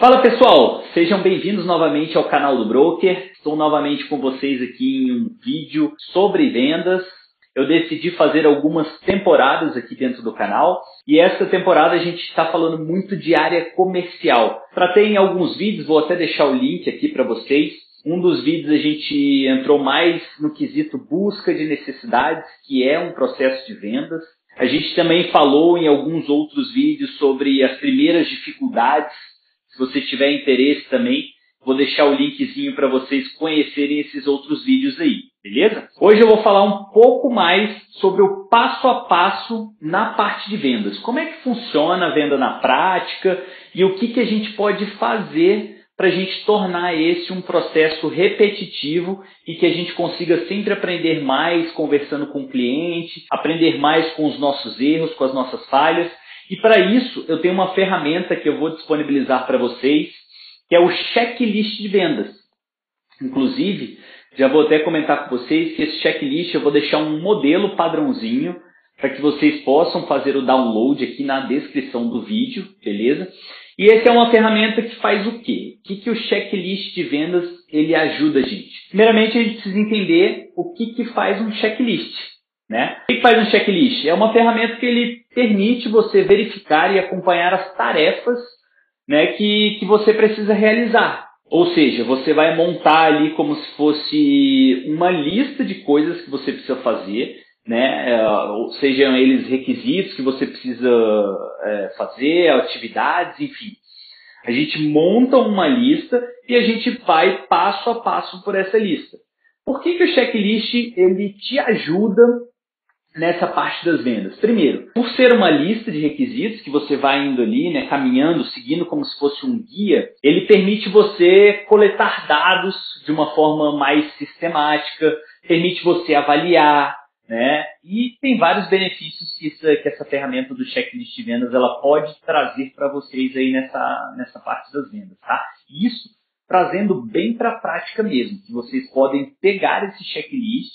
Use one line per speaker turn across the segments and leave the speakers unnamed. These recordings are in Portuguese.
Fala pessoal, sejam bem-vindos novamente ao canal do Broker. Estou novamente com vocês aqui em um vídeo sobre vendas. Eu decidi fazer algumas temporadas aqui dentro do canal e essa temporada a gente está falando muito de área comercial. Tratei em alguns vídeos, vou até deixar o link aqui para vocês. Um dos vídeos a gente entrou mais no quesito busca de necessidades, que é um processo de vendas. A gente também falou em alguns outros vídeos sobre as primeiras dificuldades você tiver interesse também, vou deixar o linkzinho para vocês conhecerem esses outros vídeos aí, beleza? Hoje eu vou falar um pouco mais sobre o passo a passo na parte de vendas. Como é que funciona a venda na prática e o que, que a gente pode fazer para a gente tornar esse um processo repetitivo e que a gente consiga sempre aprender mais conversando com o cliente, aprender mais com os nossos erros, com as nossas falhas e para isso, eu tenho uma ferramenta que eu vou disponibilizar para vocês, que é o checklist de vendas. Inclusive, já vou até comentar com vocês que esse checklist eu vou deixar um modelo padrãozinho para que vocês possam fazer o download aqui na descrição do vídeo, beleza? E essa é uma ferramenta que faz o quê? O que, que o checklist de vendas ele ajuda a gente? Primeiramente, a gente precisa entender o que, que faz um checklist. Né? O que faz um checklist? É uma ferramenta que ele permite você verificar e acompanhar as tarefas né, que, que você precisa realizar. Ou seja, você vai montar ali como se fosse uma lista de coisas que você precisa fazer, né? É, sejam eles requisitos que você precisa é, fazer, atividades, enfim. A gente monta uma lista e a gente vai passo a passo por essa lista. Por que, que o checklist ele te ajuda nessa parte das vendas? Primeiro, por ser uma lista de requisitos que você vai indo ali, né, caminhando, seguindo como se fosse um guia, ele permite você coletar dados de uma forma mais sistemática, permite você avaliar, né? E tem vários benefícios que essa, que essa ferramenta do checklist de vendas ela pode trazer para vocês aí nessa, nessa parte das vendas, tá? Isso trazendo bem para a prática mesmo, que vocês podem pegar esse checklist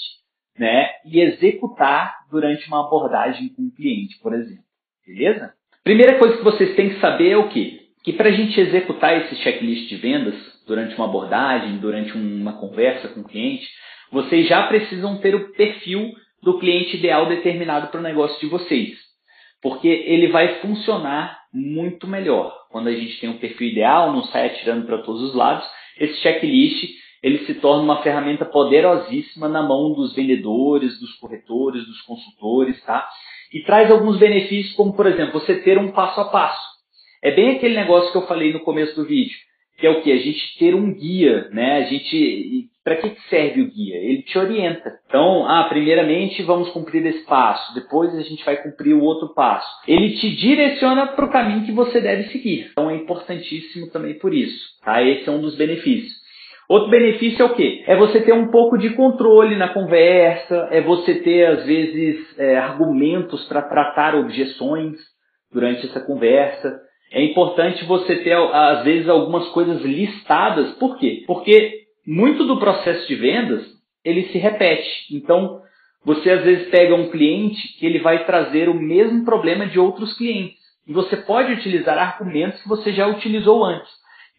né, e executar durante uma abordagem com o cliente, por exemplo. Beleza? Primeira coisa que vocês têm que saber é o quê? Que para a gente executar esse checklist de vendas durante uma abordagem, durante uma conversa com o cliente, vocês já precisam ter o perfil do cliente ideal determinado para o negócio de vocês. Porque ele vai funcionar muito melhor. Quando a gente tem um perfil ideal, não sai atirando para todos os lados, esse checklist ele se torna uma ferramenta poderosíssima na mão dos vendedores, dos corretores, dos consultores, tá? E traz alguns benefícios, como por exemplo, você ter um passo a passo. É bem aquele negócio que eu falei no começo do vídeo, que é o que? A gente ter um guia, né? A gente. Para que serve o guia? Ele te orienta. Então, ah, primeiramente vamos cumprir esse passo, depois a gente vai cumprir o outro passo. Ele te direciona para o caminho que você deve seguir. Então é importantíssimo também por isso. Tá? Esse é um dos benefícios. Outro benefício é o quê? É você ter um pouco de controle na conversa, é você ter, às vezes, é, argumentos para tratar objeções durante essa conversa. É importante você ter, às vezes, algumas coisas listadas. Por quê? Porque muito do processo de vendas, ele se repete. Então, você às vezes pega um cliente que ele vai trazer o mesmo problema de outros clientes. E você pode utilizar argumentos que você já utilizou antes.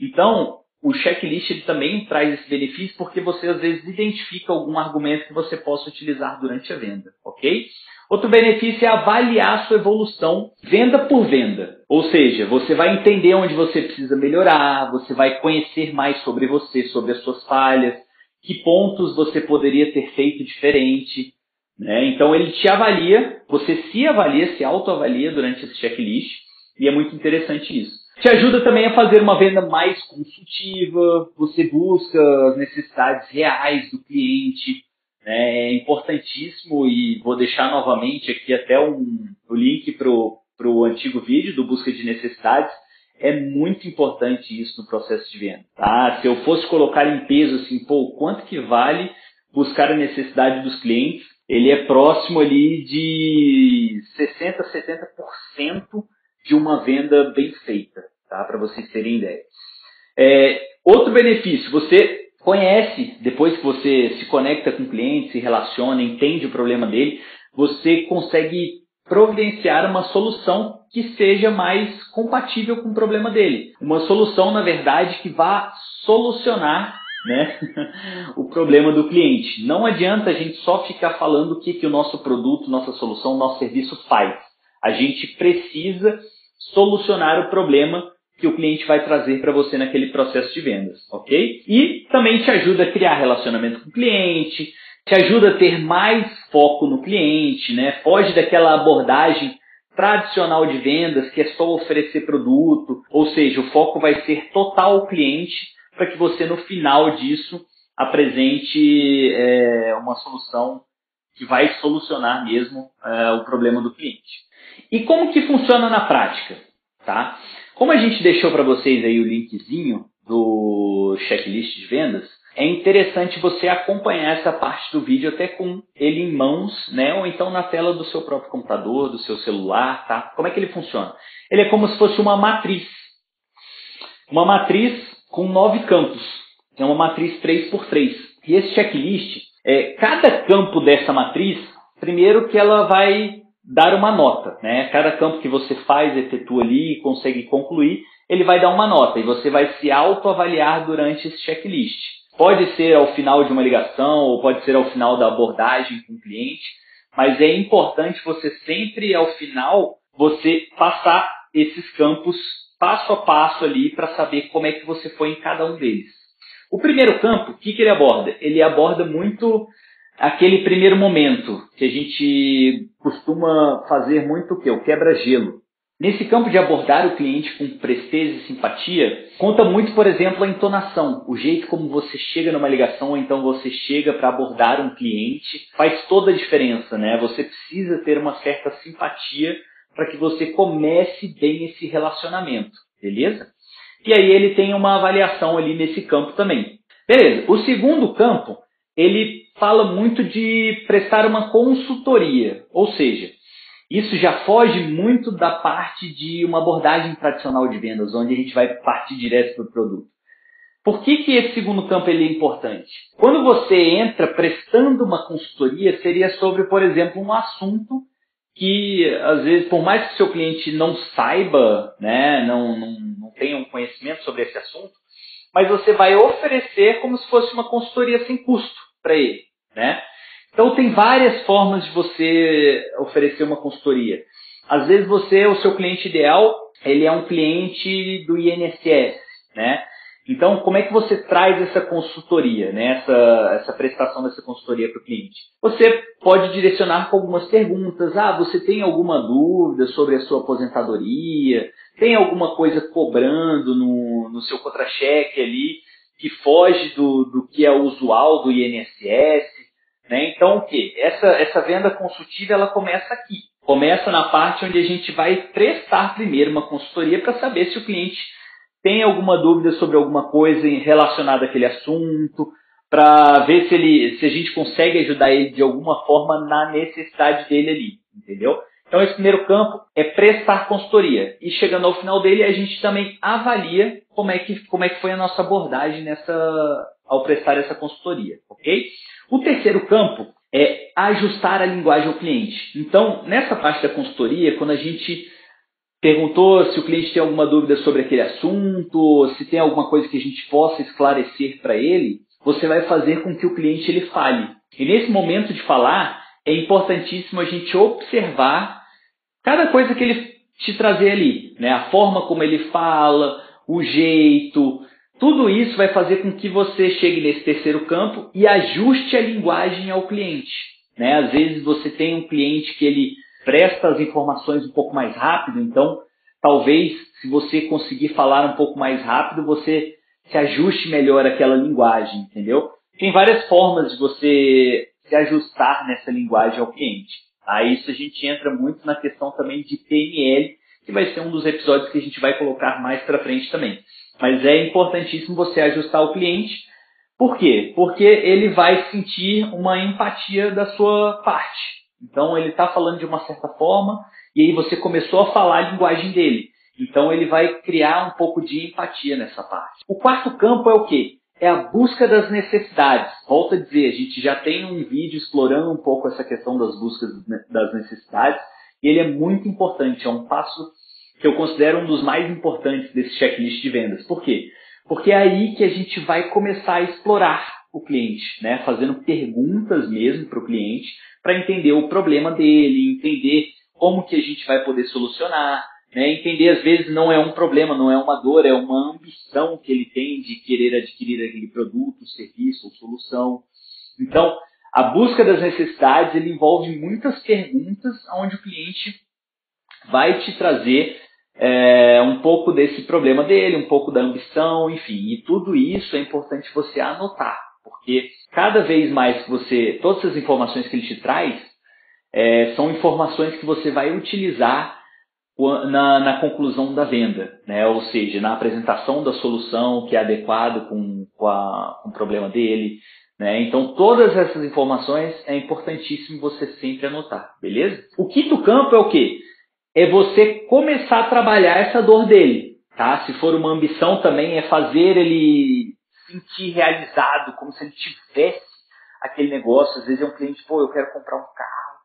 Então, o checklist também traz esse benefício porque você às vezes identifica algum argumento que você possa utilizar durante a venda, ok? Outro benefício é avaliar a sua evolução venda por venda. Ou seja, você vai entender onde você precisa melhorar, você vai conhecer mais sobre você, sobre as suas falhas, que pontos você poderia ter feito diferente. Né? Então ele te avalia, você se avalia, se autoavalia durante esse checklist, e é muito interessante isso. Te ajuda também a fazer uma venda mais consultiva, você busca as necessidades reais do cliente. Né? É importantíssimo e vou deixar novamente aqui até um, o link para o antigo vídeo do busca de necessidades. É muito importante isso no processo de venda. Tá? Se eu fosse colocar em peso assim, pô, quanto que vale buscar a necessidade dos clientes, ele é próximo ali de 60, 70% de uma venda bem feita, tá? Para vocês terem ideia. É, outro benefício, você conhece, depois que você se conecta com o cliente, se relaciona, entende o problema dele, você consegue providenciar uma solução que seja mais compatível com o problema dele. Uma solução, na verdade, que vá solucionar né, o problema do cliente. Não adianta a gente só ficar falando o que, que o nosso produto, nossa solução, nosso serviço faz. A gente precisa solucionar o problema que o cliente vai trazer para você naquele processo de vendas, ok? E também te ajuda a criar relacionamento com o cliente, te ajuda a ter mais foco no cliente, né? Foge daquela abordagem tradicional de vendas que é só oferecer produto, ou seja, o foco vai ser total cliente para que você no final disso apresente é, uma solução que vai solucionar mesmo é, o problema do cliente. E como que funciona na prática? Tá? Como a gente deixou para vocês aí o linkzinho do checklist de vendas, é interessante você acompanhar essa parte do vídeo até com ele em mãos, né? Ou então na tela do seu próprio computador, do seu celular, tá? Como é que ele funciona? Ele é como se fosse uma matriz. Uma matriz com nove campos. É uma matriz 3x3. E esse checklist, é, cada campo dessa matriz, primeiro que ela vai dar uma nota, né? Cada campo que você faz, efetua ali e consegue concluir, ele vai dar uma nota e você vai se autoavaliar durante esse checklist. Pode ser ao final de uma ligação ou pode ser ao final da abordagem com o cliente, mas é importante você sempre ao final você passar esses campos passo a passo ali para saber como é que você foi em cada um deles. O primeiro campo, o que, que ele aborda? Ele aborda muito aquele primeiro momento que a gente costuma fazer muito o que? O quebra-gelo. Nesse campo de abordar o cliente com presteza e simpatia, conta muito, por exemplo, a entonação, o jeito como você chega numa ligação ou então você chega para abordar um cliente, faz toda a diferença, né? Você precisa ter uma certa simpatia para que você comece bem esse relacionamento, beleza? E aí ele tem uma avaliação ali nesse campo também. Beleza. O segundo campo, ele fala muito de prestar uma consultoria, ou seja, isso já foge muito da parte de uma abordagem tradicional de vendas, onde a gente vai partir direto para o produto. Por que, que esse segundo campo ele é importante? Quando você entra prestando uma consultoria, seria sobre, por exemplo, um assunto que, às vezes, por mais que seu cliente não saiba, né, não, não tenha um conhecimento sobre esse assunto, mas você vai oferecer como se fosse uma consultoria sem custo para ele. Né? Então tem várias formas de você oferecer uma consultoria. Às vezes você, o seu cliente ideal, ele é um cliente do INSS, né? Então, como é que você traz essa consultoria, né? essa, essa prestação dessa consultoria para o cliente? Você pode direcionar com algumas perguntas. Ah, você tem alguma dúvida sobre a sua aposentadoria? Tem alguma coisa cobrando no, no seu contra-cheque ali que foge do, do que é usual do INSS? Né? Então, o que? Essa, essa venda consultiva ela começa aqui. Começa na parte onde a gente vai prestar primeiro uma consultoria para saber se o cliente tem alguma dúvida sobre alguma coisa relacionada àquele assunto, para ver se, ele, se a gente consegue ajudar ele de alguma forma na necessidade dele ali, entendeu? Então esse primeiro campo é prestar consultoria. E chegando ao final dele, a gente também avalia como é que, como é que foi a nossa abordagem nessa, ao prestar essa consultoria, ok? O terceiro campo é ajustar a linguagem ao cliente. Então, nessa parte da consultoria, quando a gente perguntou se o cliente tem alguma dúvida sobre aquele assunto, se tem alguma coisa que a gente possa esclarecer para ele, você vai fazer com que o cliente ele fale. E nesse momento de falar, é importantíssimo a gente observar cada coisa que ele te trazer ali, né? A forma como ele fala, o jeito, tudo isso vai fazer com que você chegue nesse terceiro campo e ajuste a linguagem ao cliente. Né? Às vezes você tem um cliente que ele presta as informações um pouco mais rápido, então talvez se você conseguir falar um pouco mais rápido, você se ajuste melhor àquela linguagem, entendeu? Tem várias formas de você se ajustar nessa linguagem ao cliente. A isso a gente entra muito na questão também de PNL, que vai ser um dos episódios que a gente vai colocar mais para frente também. Mas é importantíssimo você ajustar o cliente. Por quê? Porque ele vai sentir uma empatia da sua parte. Então ele está falando de uma certa forma e aí você começou a falar a linguagem dele. Então ele vai criar um pouco de empatia nessa parte. O quarto campo é o quê? É a busca das necessidades. Volto a dizer, a gente já tem um vídeo explorando um pouco essa questão das buscas das necessidades e ele é muito importante, é um passo que eu considero um dos mais importantes desse checklist de vendas. Por quê? Porque é aí que a gente vai começar a explorar o cliente, né? fazendo perguntas mesmo para o cliente, para entender o problema dele, entender como que a gente vai poder solucionar, né? entender às vezes não é um problema, não é uma dor, é uma ambição que ele tem de querer adquirir aquele produto, serviço ou solução. Então, a busca das necessidades ele envolve muitas perguntas onde o cliente vai te trazer é, um pouco desse problema dele, um pouco da ambição, enfim. E tudo isso é importante você anotar, porque cada vez mais que você, todas as informações que ele te traz, é, são informações que você vai utilizar na, na, conclusão da venda, né? ou seja, na apresentação da solução que é adequado com, com, com o problema dele. Né? Então, todas essas informações é importantíssimo você sempre anotar, beleza? O quinto campo é o quê? é você começar a trabalhar essa dor dele. Tá? Se for uma ambição também, é fazer ele sentir realizado, como se ele tivesse aquele negócio. Às vezes é um cliente, pô, eu quero comprar um carro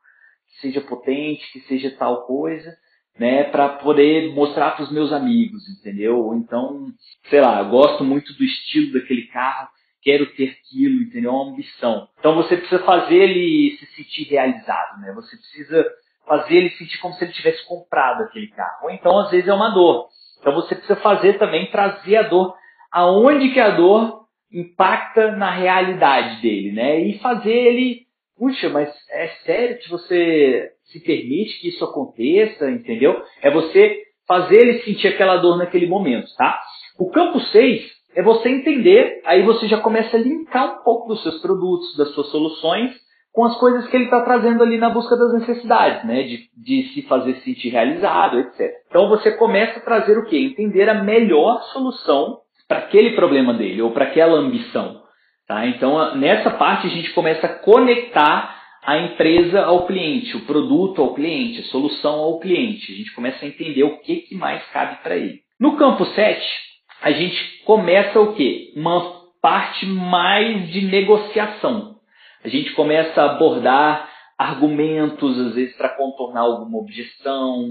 que seja potente, que seja tal coisa, né, para poder mostrar para os meus amigos, entendeu? Então, sei lá, gosto muito do estilo daquele carro, quero ter aquilo, entendeu? É uma ambição. Então você precisa fazer ele se sentir realizado, né? Você precisa fazer ele sentir como se ele tivesse comprado aquele carro. Ou então, às vezes, é uma dor. Então você precisa fazer também, trazer a dor aonde que a dor impacta na realidade dele, né? E fazer ele, puxa, mas é sério que você se permite que isso aconteça, entendeu? É você fazer ele sentir aquela dor naquele momento, tá? O campo 6 é você entender, aí você já começa a linkar um pouco dos seus produtos, das suas soluções, com as coisas que ele está trazendo ali na busca das necessidades, né? De, de se fazer sentir realizado, etc. Então você começa a trazer o quê? Entender a melhor solução para aquele problema dele ou para aquela ambição. Tá? Então nessa parte a gente começa a conectar a empresa ao cliente, o produto ao cliente, a solução ao cliente. A gente começa a entender o que, que mais cabe para ele. No campo 7, a gente começa o quê? Uma parte mais de negociação. A gente começa a abordar argumentos, às vezes, para contornar alguma objeção.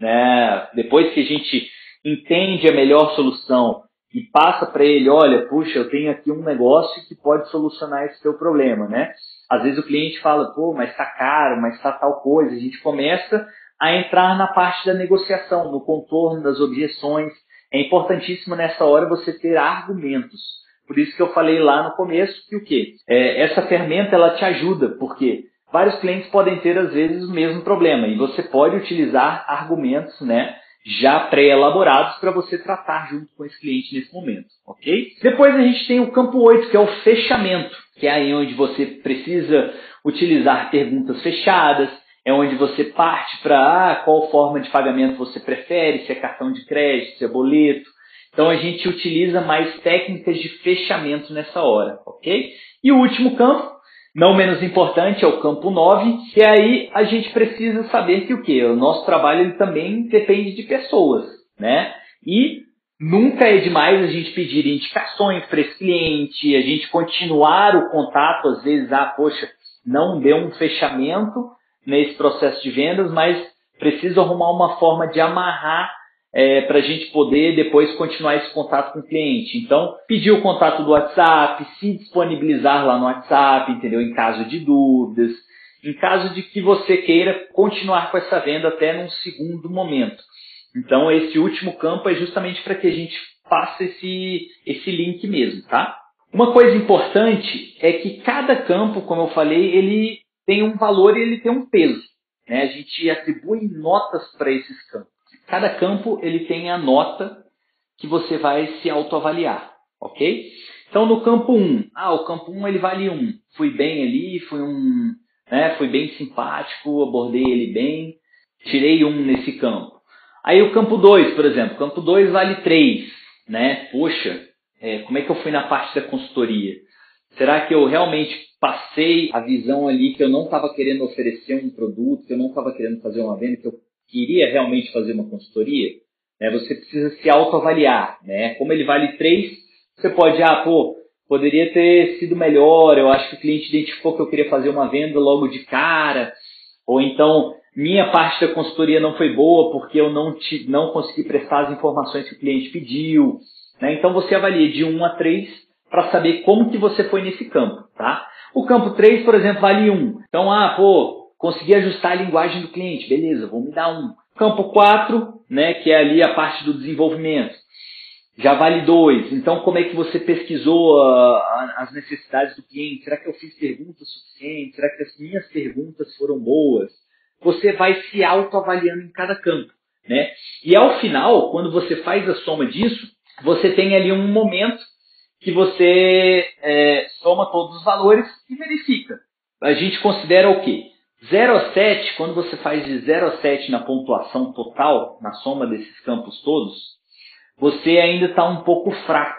Né? Depois que a gente entende a melhor solução e passa para ele, olha, puxa, eu tenho aqui um negócio que pode solucionar esse teu problema, né? Às vezes o cliente fala, pô, mas está caro, mas está tal coisa. A gente começa a entrar na parte da negociação, no contorno das objeções. É importantíssimo nessa hora você ter argumentos. Por isso que eu falei lá no começo que o quê? É, essa ferramenta ela te ajuda, porque vários clientes podem ter às vezes o mesmo problema e você pode utilizar argumentos, né? Já pré-elaborados para você tratar junto com esse cliente nesse momento, ok? Depois a gente tem o campo 8, que é o fechamento, que é aí onde você precisa utilizar perguntas fechadas, é onde você parte para ah, qual forma de pagamento você prefere, se é cartão de crédito, se é boleto, então a gente utiliza mais técnicas de fechamento nessa hora, ok? E o último campo, não menos importante, é o campo 9, que aí a gente precisa saber que o que? O nosso trabalho ele também depende de pessoas, né? E nunca é demais a gente pedir indicações para esse cliente, a gente continuar o contato, às vezes, ah, poxa, não deu um fechamento nesse processo de vendas, mas preciso arrumar uma forma de amarrar é, para a gente poder depois continuar esse contato com o cliente. Então, pedir o contato do WhatsApp, se disponibilizar lá no WhatsApp, entendeu? Em caso de dúvidas, em caso de que você queira continuar com essa venda até num segundo momento. Então, esse último campo é justamente para que a gente faça esse, esse link mesmo, tá? Uma coisa importante é que cada campo, como eu falei, ele tem um valor e ele tem um peso. Né? A gente atribui notas para esses campos. Cada campo ele tem a nota que você vai se autoavaliar, ok? Então no campo 1, ah, o campo 1 ele vale 1. Fui bem ali, fui um, né, fui bem simpático, abordei ele bem, tirei um nesse campo. Aí o campo 2, por exemplo, campo 2 vale 3, né? Poxa, é, como é que eu fui na parte da consultoria? Será que eu realmente passei a visão ali que eu não estava querendo oferecer um produto, que eu não estava querendo fazer uma venda, que eu queria realmente fazer uma consultoria, né, você precisa se autoavaliar. Né? Como ele vale 3, você pode, ah, pô, poderia ter sido melhor, eu acho que o cliente identificou que eu queria fazer uma venda logo de cara, Ou então, minha parte da consultoria não foi boa porque eu não, te, não consegui prestar as informações que o cliente pediu. Né? Então você avalia de 1 a 3 para saber como que você foi nesse campo. Tá? O campo 3, por exemplo, vale 1. Então, ah, pô, consegui ajustar a linguagem do cliente, beleza, vou me dar 1. Campo 4, né, que é ali a parte do desenvolvimento já vale dois. Então, como é que você pesquisou uh, as necessidades do cliente? Será que eu fiz perguntas suficientes? Será que as minhas perguntas foram boas? Você vai se autoavaliando em cada campo. Né? E ao final, quando você faz a soma disso, você tem ali um momento que você é, soma todos os valores e verifica. A gente considera o quê? 0 a 7, quando você faz de 0 a 7 na pontuação total, na soma desses campos todos, você ainda está um pouco fraco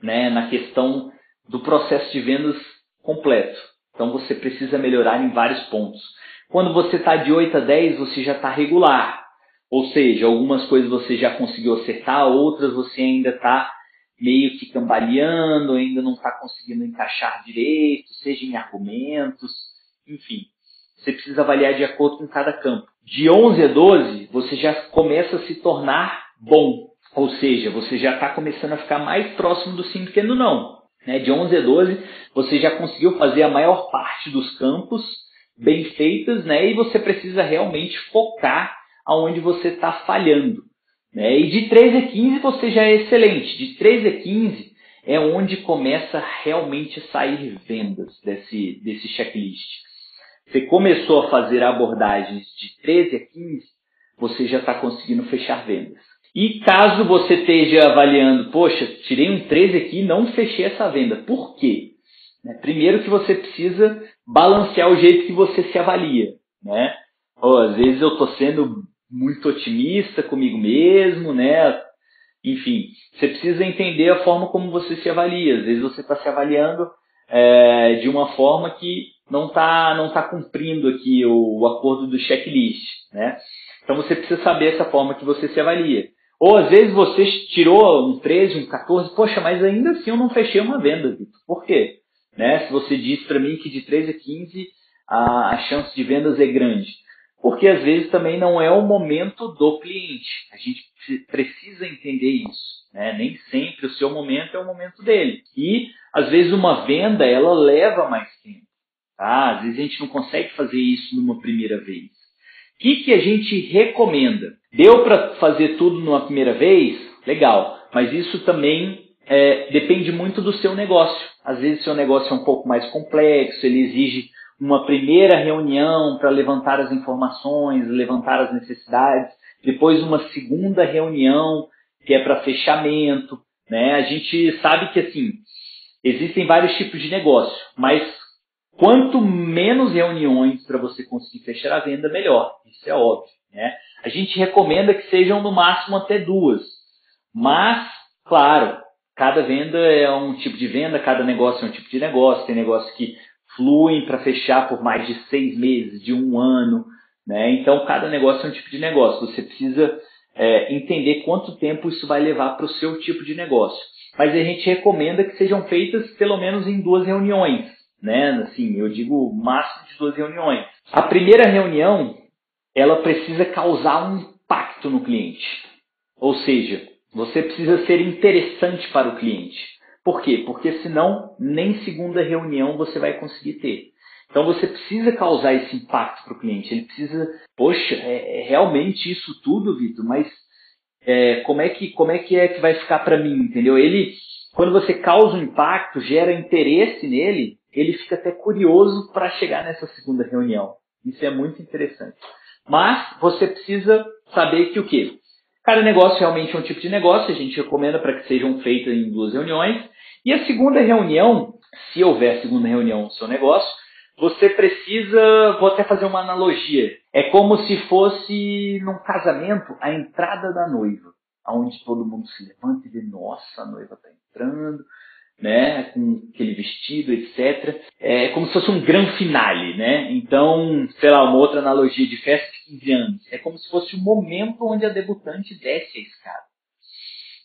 né, na questão do processo de vendas completo. Então você precisa melhorar em vários pontos. Quando você está de 8 a 10, você já está regular. Ou seja, algumas coisas você já conseguiu acertar, outras você ainda está meio que cambaleando, ainda não está conseguindo encaixar direito, seja em argumentos, enfim. Você precisa avaliar de acordo com cada campo. De 11 a 12, você já começa a se tornar bom. Ou seja, você já está começando a ficar mais próximo do sim do que do não. Né? De 11 a 12, você já conseguiu fazer a maior parte dos campos bem feitos, né? e você precisa realmente focar aonde você está falhando. Né? E de 13 a 15 você já é excelente. De 13 a 15 é onde começa realmente a sair vendas desse, desse checklist. Você começou a fazer abordagens de 13 a 15, você já está conseguindo fechar vendas. E caso você esteja avaliando, poxa, tirei um 13 aqui e não fechei essa venda. Por quê? Né, primeiro que você precisa balancear o jeito que você se avalia. Né? Oh, às vezes eu estou sendo muito otimista comigo mesmo, né? Enfim, você precisa entender a forma como você se avalia. Às vezes você está se avaliando é, de uma forma que não está não tá cumprindo aqui o, o acordo do checklist, né? Então você precisa saber essa forma que você se avalia. Ou às vezes você tirou um 13, um 14, poxa, mas ainda assim eu não fechei uma venda, Vitor. Por quê? Né? Se você diz para mim que de 13 a 15 a, a chance de vendas é grande. Porque às vezes também não é o momento do cliente. A gente precisa entender isso. Né? Nem sempre o seu momento é o momento dele. E às vezes uma venda ela leva mais tempo. Tá? Às vezes a gente não consegue fazer isso numa primeira vez que, que a gente recomenda? Deu para fazer tudo numa primeira vez? Legal, mas isso também é, depende muito do seu negócio. Às vezes, seu negócio é um pouco mais complexo, ele exige uma primeira reunião para levantar as informações, levantar as necessidades, depois uma segunda reunião que é para fechamento. Né? A gente sabe que assim existem vários tipos de negócio, mas Quanto menos reuniões para você conseguir fechar a venda, melhor. Isso é óbvio. Né? A gente recomenda que sejam no máximo até duas. Mas, claro, cada venda é um tipo de venda, cada negócio é um tipo de negócio. Tem negócios que fluem para fechar por mais de seis meses, de um ano. Né? Então, cada negócio é um tipo de negócio. Você precisa é, entender quanto tempo isso vai levar para o seu tipo de negócio. Mas a gente recomenda que sejam feitas pelo menos em duas reuniões né? Assim, eu digo máximo de duas reuniões. A primeira reunião, ela precisa causar um impacto no cliente. Ou seja, você precisa ser interessante para o cliente. Por quê? Porque senão nem segunda reunião você vai conseguir ter. Então você precisa causar esse impacto para o cliente. Ele precisa, poxa, é, é realmente isso tudo, Vitor, mas é, como, é que, como é que é que vai ficar para mim, entendeu? Ele, quando você causa um impacto, gera interesse nele, ele fica até curioso para chegar nessa segunda reunião. Isso é muito interessante. Mas você precisa saber que o quê? Cada negócio realmente é um tipo de negócio, a gente recomenda para que sejam feitas em duas reuniões. E a segunda reunião, se houver segunda reunião no seu negócio, você precisa, vou até fazer uma analogia. É como se fosse num casamento a entrada da noiva, onde todo mundo se levanta e vê, nossa, a noiva está entrando, né, com aquele vestido, etc. É como se fosse um grande finale, né? Então, sei lá, uma outra analogia de festa de 15 anos. É como se fosse o momento onde a debutante desce a escada.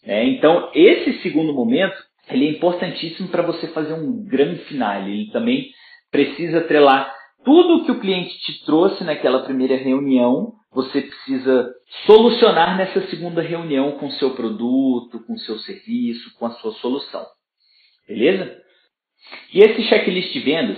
É, então, esse segundo momento, ele é importantíssimo para você fazer um grande finale. Ele também precisa atrelar tudo que o cliente te trouxe naquela primeira reunião, você precisa solucionar nessa segunda reunião com o seu produto, com o seu serviço, com a sua solução. Beleza? E esse checklist de vendas,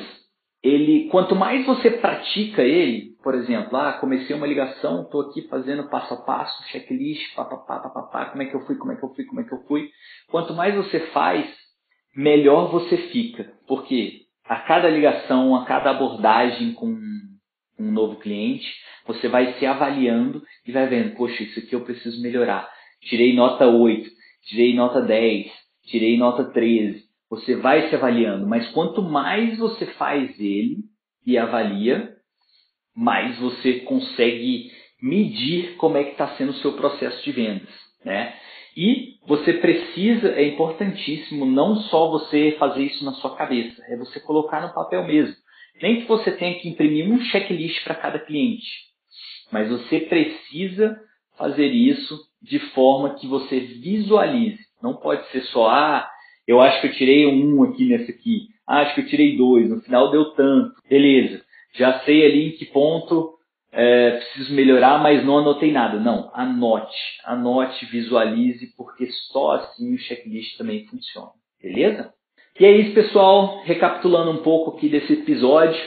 ele, quanto mais você pratica ele, por exemplo, ah, comecei uma ligação, estou aqui fazendo passo a passo, checklist, papapá, papapá, como é que eu fui, como é que eu fui, como é que eu fui. Quanto mais você faz, melhor você fica. Porque a cada ligação, a cada abordagem com um novo cliente, você vai se avaliando e vai vendo, poxa, isso aqui eu preciso melhorar. Tirei nota 8, tirei nota 10, tirei nota 13. Você vai se avaliando, mas quanto mais você faz ele e avalia, mais você consegue medir como é que está sendo o seu processo de vendas, né? E você precisa, é importantíssimo, não só você fazer isso na sua cabeça, é você colocar no papel mesmo. Nem que você tenha que imprimir um checklist para cada cliente, mas você precisa fazer isso de forma que você visualize. Não pode ser só, ah, eu acho que eu tirei um aqui nesse aqui, ah, acho que eu tirei dois, no final deu tanto, beleza. Já sei ali em que ponto é, preciso melhorar, mas não anotei nada. Não, anote, anote, visualize, porque só assim o checklist também funciona. Beleza? E é isso, pessoal. Recapitulando um pouco aqui desse episódio,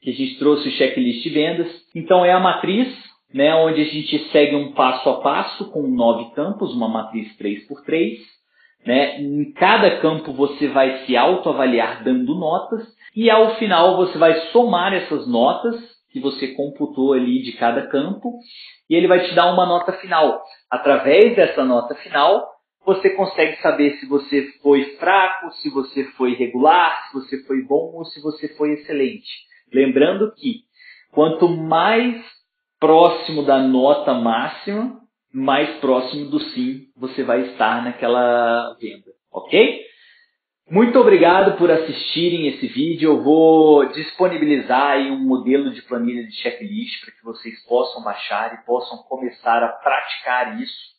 que a gente trouxe o checklist de vendas. Então é a matriz, né, onde a gente segue um passo a passo com nove campos, uma matriz 3x3. Né? Em cada campo você vai se autoavaliar dando notas e ao final você vai somar essas notas que você computou ali de cada campo e ele vai te dar uma nota final. Através dessa nota final, você consegue saber se você foi fraco, se você foi regular, se você foi bom ou se você foi excelente. Lembrando que quanto mais próximo da nota máxima, mais próximo do sim você vai estar naquela venda, ok? Muito obrigado por assistirem esse vídeo. Eu vou disponibilizar um modelo de planilha de checklist para que vocês possam baixar e possam começar a praticar isso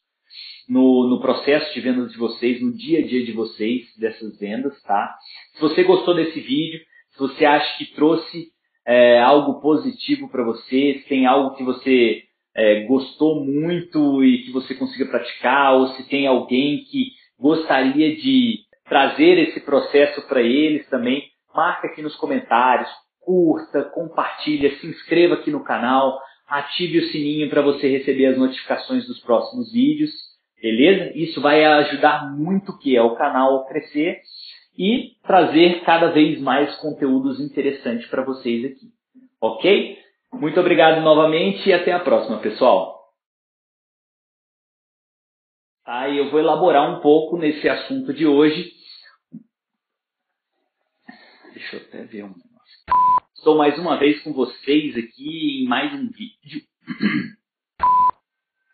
no, no processo de vendas de vocês, no dia a dia de vocês, dessas vendas, tá? Se você gostou desse vídeo, se você acha que trouxe é, algo positivo para você, se tem algo que você é, gostou muito e que você consiga praticar, ou se tem alguém que gostaria de trazer esse processo para eles também, marca aqui nos comentários, curta, compartilha, se inscreva aqui no canal, ative o sininho para você receber as notificações dos próximos vídeos, beleza? Isso vai ajudar muito que é o canal a crescer e trazer cada vez mais conteúdos interessantes para vocês aqui, ok? Muito obrigado novamente e até a próxima, pessoal. E eu vou elaborar um pouco nesse assunto de hoje Deixa eu até ver um negócio. Estou mais uma vez com vocês aqui em mais um vídeo.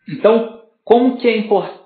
Então, como que é importante